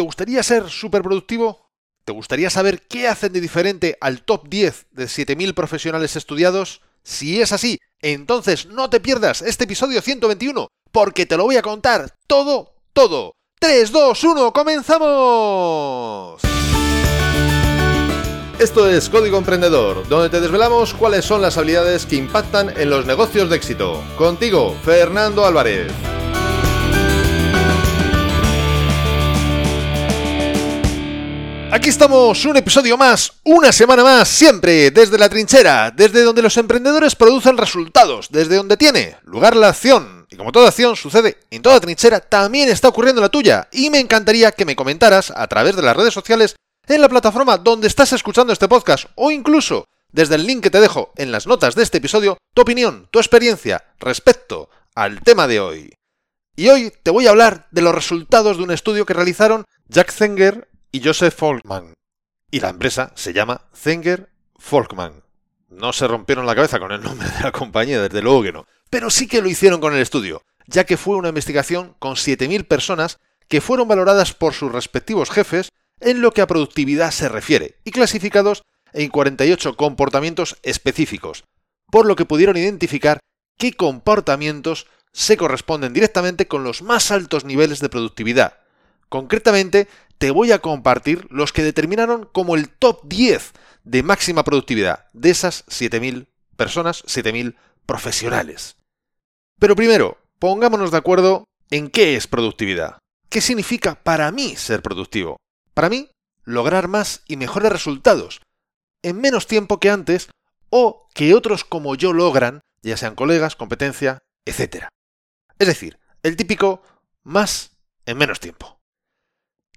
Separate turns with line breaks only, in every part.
¿Te gustaría ser súper productivo? ¿Te gustaría saber qué hacen de diferente al top 10 de 7.000 profesionales estudiados? Si es así, entonces no te pierdas este episodio 121, porque te lo voy a contar todo, todo. 3, 2, 1, comenzamos. Esto es Código Emprendedor, donde te desvelamos cuáles son las habilidades que impactan en los negocios de éxito. Contigo, Fernando Álvarez. Aquí estamos, un episodio más, una semana más, siempre desde la trinchera, desde donde los emprendedores producen resultados, desde donde tiene lugar la acción. Y como toda acción sucede en toda trinchera, también está ocurriendo la tuya. Y me encantaría que me comentaras a través de las redes sociales, en la plataforma donde estás escuchando este podcast, o incluso desde el link que te dejo en las notas de este episodio, tu opinión, tu experiencia respecto al tema de hoy. Y hoy te voy a hablar de los resultados de un estudio que realizaron Jack Zenger y Joseph Folkman. Y la empresa se llama Zenger Folkman. No se rompieron la cabeza con el nombre de la compañía, desde luego que no. Pero sí que lo hicieron con el estudio, ya que fue una investigación con 7.000 personas que fueron valoradas por sus respectivos jefes en lo que a productividad se refiere y clasificados en 48 comportamientos específicos, por lo que pudieron identificar qué comportamientos se corresponden directamente con los más altos niveles de productividad. Concretamente, te voy a compartir los que determinaron como el top 10 de máxima productividad de esas 7.000 personas, 7.000 profesionales. Pero primero, pongámonos de acuerdo en qué es productividad. ¿Qué significa para mí ser productivo? Para mí, lograr más y mejores resultados en menos tiempo que antes o que otros como yo logran, ya sean colegas, competencia, etc. Es decir, el típico más en menos tiempo.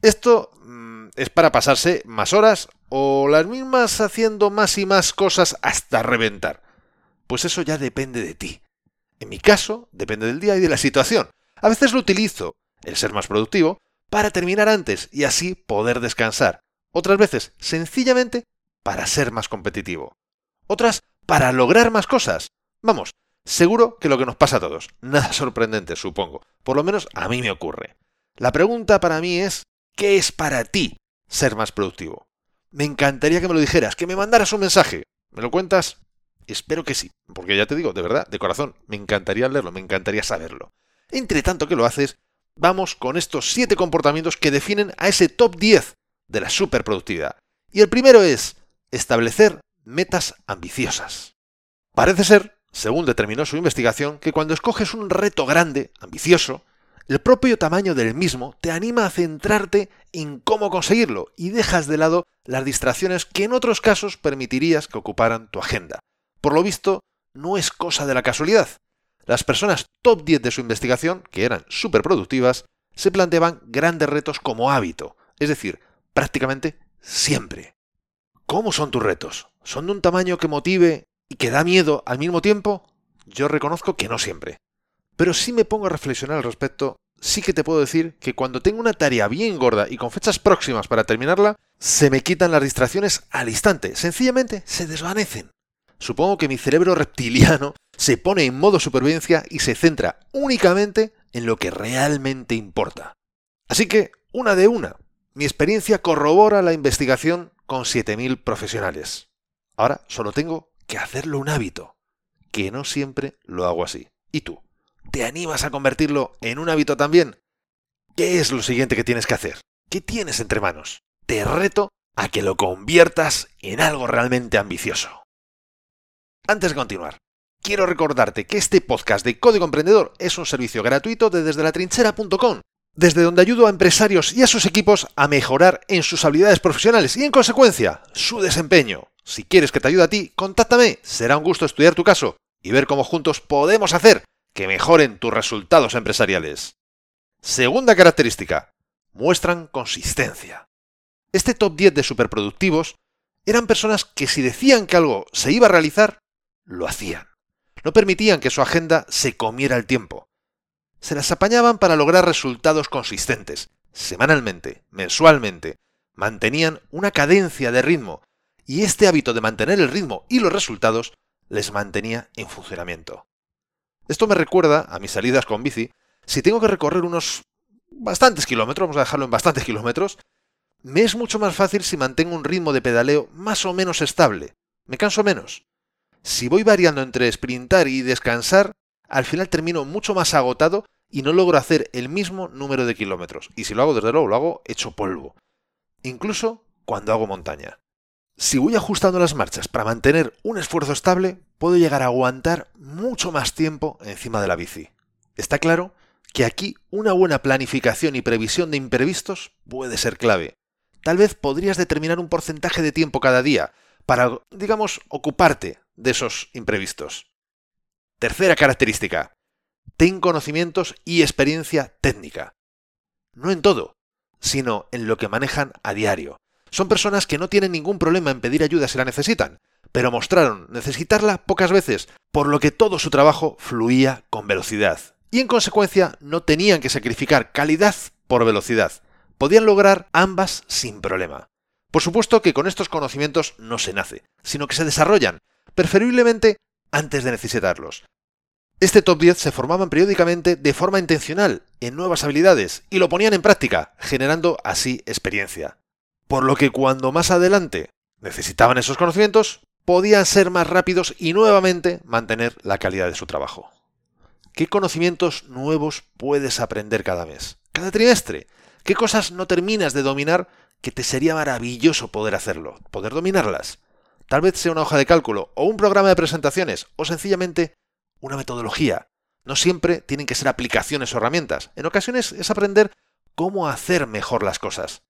Esto mm, es para pasarse más horas o las mismas haciendo más y más cosas hasta reventar. Pues eso ya depende de ti. En mi caso, depende del día y de la situación. A veces lo utilizo, el ser más productivo, para terminar antes y así poder descansar. Otras veces, sencillamente, para ser más competitivo. Otras, para lograr más cosas. Vamos, seguro que lo que nos pasa a todos. Nada sorprendente, supongo. Por lo menos a mí me ocurre. La pregunta para mí es, ¿Qué es para ti ser más productivo? Me encantaría que me lo dijeras, que me mandaras un mensaje. ¿Me lo cuentas? Espero que sí, porque ya te digo, de verdad, de corazón, me encantaría leerlo, me encantaría saberlo. Entre tanto que lo haces, vamos con estos 7 comportamientos que definen a ese top 10 de la superproductividad. Y el primero es establecer metas ambiciosas. Parece ser, según determinó su investigación, que cuando escoges un reto grande, ambicioso, el propio tamaño del mismo te anima a centrarte en cómo conseguirlo y dejas de lado las distracciones que en otros casos permitirías que ocuparan tu agenda. Por lo visto, no es cosa de la casualidad. Las personas top 10 de su investigación, que eran súper productivas, se planteaban grandes retos como hábito, es decir, prácticamente siempre. ¿Cómo son tus retos? ¿Son de un tamaño que motive y que da miedo al mismo tiempo? Yo reconozco que no siempre. Pero si me pongo a reflexionar al respecto, sí que te puedo decir que cuando tengo una tarea bien gorda y con fechas próximas para terminarla, se me quitan las distracciones al instante, sencillamente se desvanecen. Supongo que mi cerebro reptiliano se pone en modo supervivencia y se centra únicamente en lo que realmente importa. Así que, una de una, mi experiencia corrobora la investigación con 7.000 profesionales. Ahora solo tengo que hacerlo un hábito, que no siempre lo hago así. ¿Y tú? ¿Te animas a convertirlo en un hábito también? ¿Qué es lo siguiente que tienes que hacer? ¿Qué tienes entre manos? Te reto a que lo conviertas en algo realmente ambicioso. Antes de continuar, quiero recordarte que este podcast de Código Emprendedor es un servicio gratuito de desde la trinchera.com, desde donde ayudo a empresarios y a sus equipos a mejorar en sus habilidades profesionales y en consecuencia su desempeño. Si quieres que te ayude a ti, contáctame, será un gusto estudiar tu caso y ver cómo juntos podemos hacer que mejoren tus resultados empresariales. Segunda característica, muestran consistencia. Este top 10 de superproductivos eran personas que si decían que algo se iba a realizar, lo hacían. No permitían que su agenda se comiera el tiempo. Se las apañaban para lograr resultados consistentes, semanalmente, mensualmente. Mantenían una cadencia de ritmo, y este hábito de mantener el ritmo y los resultados les mantenía en funcionamiento. Esto me recuerda a mis salidas con bici si tengo que recorrer unos bastantes kilómetros, vamos a dejarlo en bastantes kilómetros, me es mucho más fácil si mantengo un ritmo de pedaleo más o menos estable. Me canso menos. Si voy variando entre sprintar y descansar, al final termino mucho más agotado y no logro hacer el mismo número de kilómetros. Y si lo hago, desde luego, lo hago hecho polvo. Incluso cuando hago montaña. Si voy ajustando las marchas para mantener un esfuerzo estable, puedo llegar a aguantar mucho más tiempo encima de la bici. Está claro que aquí una buena planificación y previsión de imprevistos puede ser clave. Tal vez podrías determinar un porcentaje de tiempo cada día para, digamos, ocuparte de esos imprevistos. Tercera característica. Ten conocimientos y experiencia técnica. No en todo, sino en lo que manejan a diario. Son personas que no tienen ningún problema en pedir ayuda si la necesitan, pero mostraron necesitarla pocas veces, por lo que todo su trabajo fluía con velocidad. Y en consecuencia no tenían que sacrificar calidad por velocidad. Podían lograr ambas sin problema. Por supuesto que con estos conocimientos no se nace, sino que se desarrollan, preferiblemente antes de necesitarlos. Este top 10 se formaban periódicamente de forma intencional en nuevas habilidades y lo ponían en práctica, generando así experiencia. Por lo que cuando más adelante necesitaban esos conocimientos, podían ser más rápidos y nuevamente mantener la calidad de su trabajo. ¿Qué conocimientos nuevos puedes aprender cada mes? ¿Cada trimestre? ¿Qué cosas no terminas de dominar que te sería maravilloso poder hacerlo? Poder dominarlas. Tal vez sea una hoja de cálculo o un programa de presentaciones o sencillamente una metodología. No siempre tienen que ser aplicaciones o herramientas. En ocasiones es aprender cómo hacer mejor las cosas.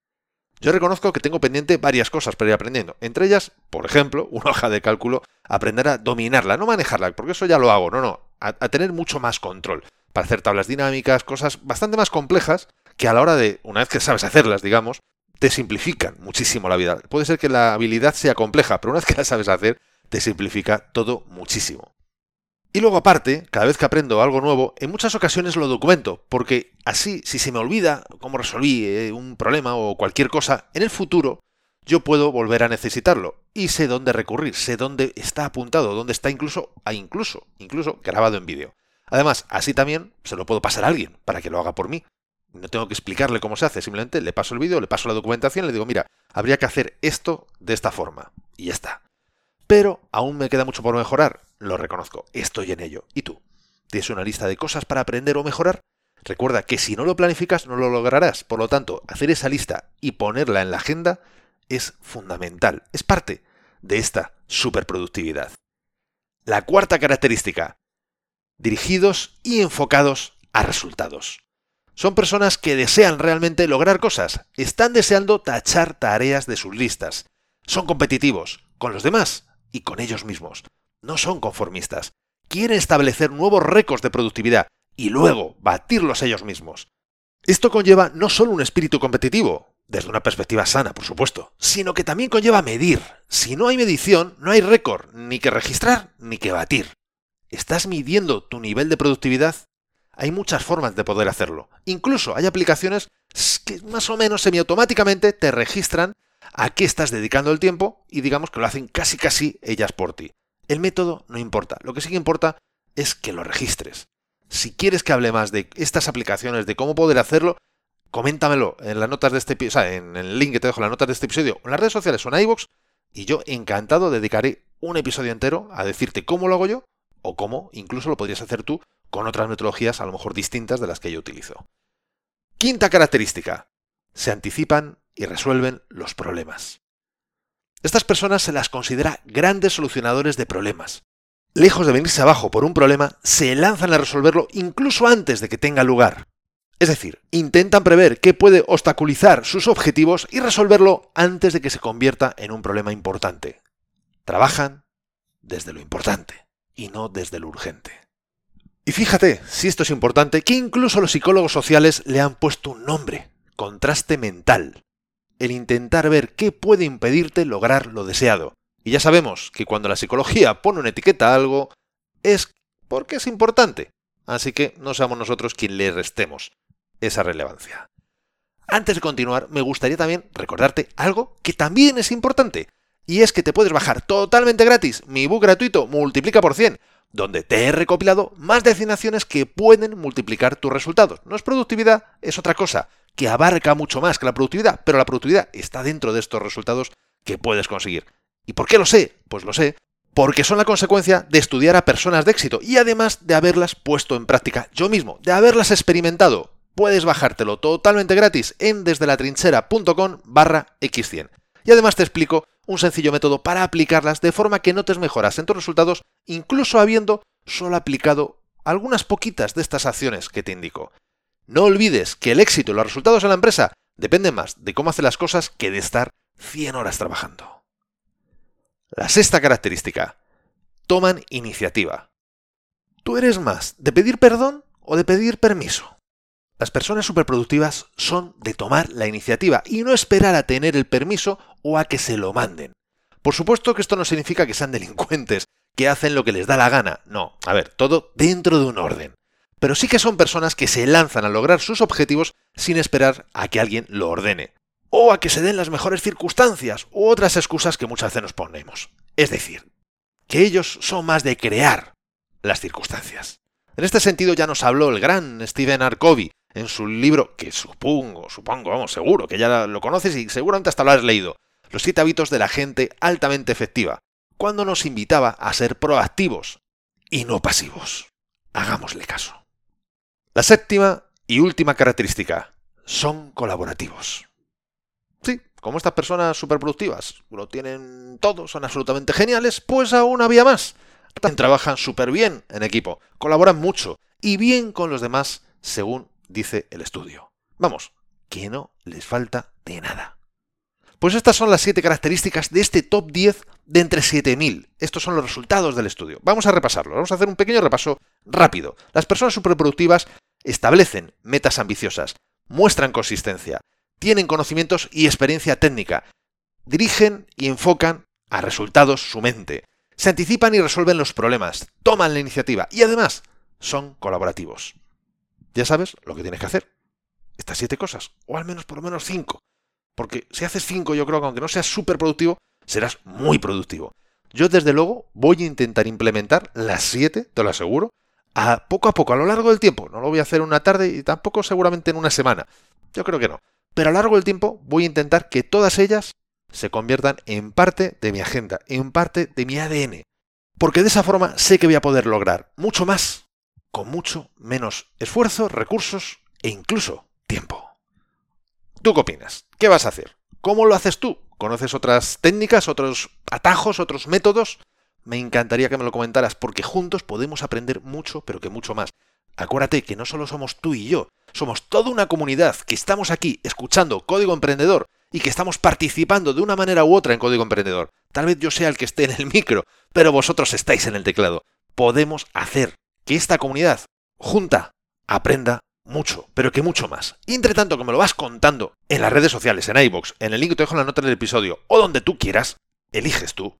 Yo reconozco que tengo pendiente varias cosas para ir aprendiendo. Entre ellas, por ejemplo, una hoja de cálculo, aprender a dominarla, no manejarla, porque eso ya lo hago, no, no, a, tener mucho más control para hacer tablas dinámicas, cosas bastante más complejas que a la hora de, una vez que sabes hacerlas, digamos, te simplifican muchísimo la vida. Puede ser que la habilidad sea compleja, pero una vez que la sabes hacer, te simplifica todo muchísimo. Y luego aparte, cada vez que aprendo algo nuevo, en muchas ocasiones lo documento, porque así, si se me olvida cómo resolví eh, un problema o cualquier cosa, en el futuro yo puedo volver a necesitarlo y sé dónde recurrir, sé dónde está apuntado, dónde está incluso, ah, incluso, incluso grabado en vídeo. Además, así también se lo puedo pasar a alguien para que lo haga por mí. No tengo que explicarle cómo se hace, simplemente le paso el vídeo, le paso la documentación, le digo, mira, habría que hacer esto de esta forma. Y ya está. Pero aún me queda mucho por mejorar lo reconozco, estoy en ello. ¿Y tú? ¿Tienes una lista de cosas para aprender o mejorar? Recuerda que si no lo planificas no lo lograrás. Por lo tanto, hacer esa lista y ponerla en la agenda es fundamental. Es parte de esta superproductividad. La cuarta característica. Dirigidos y enfocados a resultados. Son personas que desean realmente lograr cosas. Están deseando tachar tareas de sus listas. Son competitivos con los demás y con ellos mismos no son conformistas. Quieren establecer nuevos récords de productividad y luego batirlos ellos mismos. Esto conlleva no solo un espíritu competitivo, desde una perspectiva sana, por supuesto, sino que también conlleva medir. Si no hay medición, no hay récord, ni que registrar, ni que batir. ¿Estás midiendo tu nivel de productividad? Hay muchas formas de poder hacerlo. Incluso hay aplicaciones que más o menos semiautomáticamente te registran a qué estás dedicando el tiempo y digamos que lo hacen casi casi ellas por ti. El método no importa, lo que sí que importa es que lo registres. Si quieres que hable más de estas aplicaciones, de cómo poder hacerlo, coméntamelo en las notas de este episodio, en el link que te dejo en las notas de este episodio, en las redes sociales o en iVoox, y yo encantado dedicaré un episodio entero a decirte cómo lo hago yo, o cómo incluso lo podrías hacer tú con otras metodologías a lo mejor distintas de las que yo utilizo. Quinta característica. Se anticipan y resuelven los problemas. Estas personas se las considera grandes solucionadores de problemas. Lejos de venirse abajo por un problema, se lanzan a resolverlo incluso antes de que tenga lugar. Es decir, intentan prever qué puede obstaculizar sus objetivos y resolverlo antes de que se convierta en un problema importante. Trabajan desde lo importante y no desde lo urgente. Y fíjate, si esto es importante, que incluso los psicólogos sociales le han puesto un nombre, contraste mental el intentar ver qué puede impedirte lograr lo deseado. Y ya sabemos que cuando la psicología pone una etiqueta a algo, es porque es importante. Así que no seamos nosotros quien le restemos esa relevancia. Antes de continuar, me gustaría también recordarte algo que también es importante. Y es que te puedes bajar totalmente gratis mi ebook gratuito Multiplica por 100 donde te he recopilado más de 100 acciones que pueden multiplicar tus resultados. No es productividad, es otra cosa, que abarca mucho más que la productividad, pero la productividad está dentro de estos resultados que puedes conseguir. ¿Y por qué lo sé? Pues lo sé porque son la consecuencia de estudiar a personas de éxito y además de haberlas puesto en práctica yo mismo, de haberlas experimentado. Puedes bajártelo totalmente gratis en desde la trinchera.com barra x100. Y además te explico un sencillo método para aplicarlas de forma que notes mejoras en tus resultados, incluso habiendo solo aplicado algunas poquitas de estas acciones que te indico. No olvides que el éxito y los resultados en la empresa dependen más de cómo hace las cosas que de estar 100 horas trabajando. La sexta característica. Toman iniciativa. ¿Tú eres más de pedir perdón o de pedir permiso? Las personas superproductivas son de tomar la iniciativa y no esperar a tener el permiso o a que se lo manden. Por supuesto que esto no significa que sean delincuentes, que hacen lo que les da la gana. No, a ver, todo dentro de un orden. Pero sí que son personas que se lanzan a lograr sus objetivos sin esperar a que alguien lo ordene o a que se den las mejores circunstancias u otras excusas que muchas veces nos ponemos. Es decir, que ellos son más de crear las circunstancias. En este sentido ya nos habló el gran Stephen R. En su libro, que supongo, supongo, vamos, seguro, que ya lo conoces y seguramente hasta lo has leído, Los siete hábitos de la gente altamente efectiva, cuando nos invitaba a ser proactivos y no pasivos. Hagámosle caso. La séptima y última característica, son colaborativos. Sí, como estas personas superproductivas lo tienen todo, son absolutamente geniales, pues aún había más. Trabajan súper bien en equipo, colaboran mucho y bien con los demás, según dice el estudio. Vamos, que no les falta de nada. Pues estas son las 7 características de este top 10 de entre 7000. Estos son los resultados del estudio. Vamos a repasarlo, vamos a hacer un pequeño repaso rápido. Las personas superproductivas establecen metas ambiciosas, muestran consistencia, tienen conocimientos y experiencia técnica, dirigen y enfocan a resultados su mente, se anticipan y resuelven los problemas, toman la iniciativa y además son colaborativos. Ya sabes lo que tienes que hacer. Estas siete cosas, o al menos por lo menos cinco. Porque si haces cinco, yo creo que aunque no seas súper productivo, serás muy productivo. Yo desde luego voy a intentar implementar las siete, te lo aseguro, a poco a poco, a lo largo del tiempo. No lo voy a hacer una tarde y tampoco seguramente en una semana. Yo creo que no. Pero a lo largo del tiempo voy a intentar que todas ellas se conviertan en parte de mi agenda, en parte de mi ADN. Porque de esa forma sé que voy a poder lograr mucho más, con mucho menos esfuerzo, recursos e incluso tiempo. ¿Tú qué opinas? ¿Qué vas a hacer? ¿Cómo lo haces tú? ¿Conoces otras técnicas, otros atajos, otros métodos? Me encantaría que me lo comentaras porque juntos podemos aprender mucho, pero que mucho más. Acuérdate que no solo somos tú y yo, somos toda una comunidad que estamos aquí escuchando Código Emprendedor y que estamos participando de una manera u otra en Código Emprendedor. Tal vez yo sea el que esté en el micro, pero vosotros estáis en el teclado. Podemos hacer que esta comunidad junta aprenda mucho, pero que mucho más. Y entre tanto me lo vas contando en las redes sociales, en iBox, en el link que te dejo en la nota del episodio o donde tú quieras, eliges tú.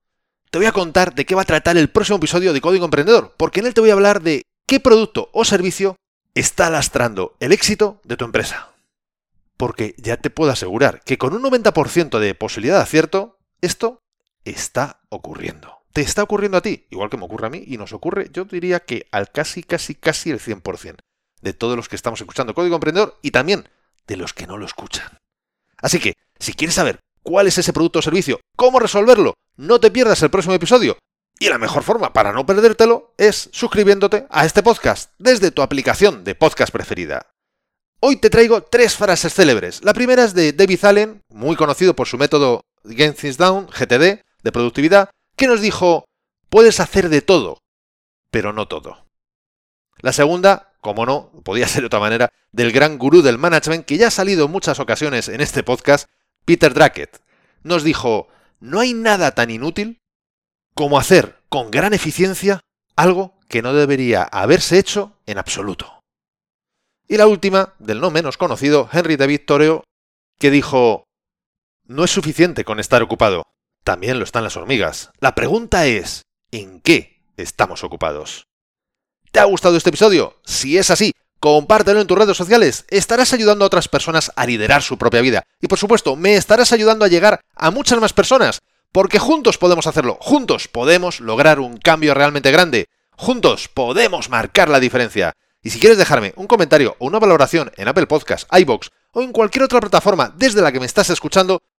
Te voy a contar de qué va a tratar el próximo episodio de Código Emprendedor, porque en él te voy a hablar de qué producto o servicio está lastrando el éxito de tu empresa. Porque ya te puedo asegurar que con un 90% de posibilidad de acierto, esto está ocurriendo. Te está ocurriendo a ti, igual que me ocurre a mí, y nos ocurre, yo diría que al casi, casi, casi el 100% de todos los que estamos escuchando Código Emprendedor y también de los que no lo escuchan. Así que, si quieres saber cuál es ese producto o servicio, cómo resolverlo, no te pierdas el próximo episodio y la mejor forma para no perdértelo es suscribiéndote a este podcast desde tu aplicación de podcast preferida. Hoy te traigo tres frases célebres. La primera es de David Allen, muy conocido por su método Get Things Down, GTD, de productividad, que nos dijo, puedes hacer de todo, pero no todo. La segunda, como no, podía ser de otra manera, del gran gurú del management que ya ha salido en muchas ocasiones en este podcast, Peter Drackett. Nos dijo, no hay nada tan inútil como hacer con gran eficiencia algo que no debería haberse hecho en absoluto. Y la última, del no menos conocido, Henry David Thoreau, que dijo, no es suficiente con estar ocupado, también lo están las hormigas. La pregunta es, ¿en qué estamos ocupados? ¿Te ha gustado este episodio? Si es así, compártelo en tus redes sociales. Estarás ayudando a otras personas a liderar su propia vida. Y por supuesto, me estarás ayudando a llegar a muchas más personas porque juntos podemos hacerlo, juntos podemos lograr un cambio realmente grande. Juntos podemos marcar la diferencia. Y si quieres dejarme un comentario o una valoración en Apple Podcasts, iBox o en cualquier otra plataforma desde la que me estás escuchando,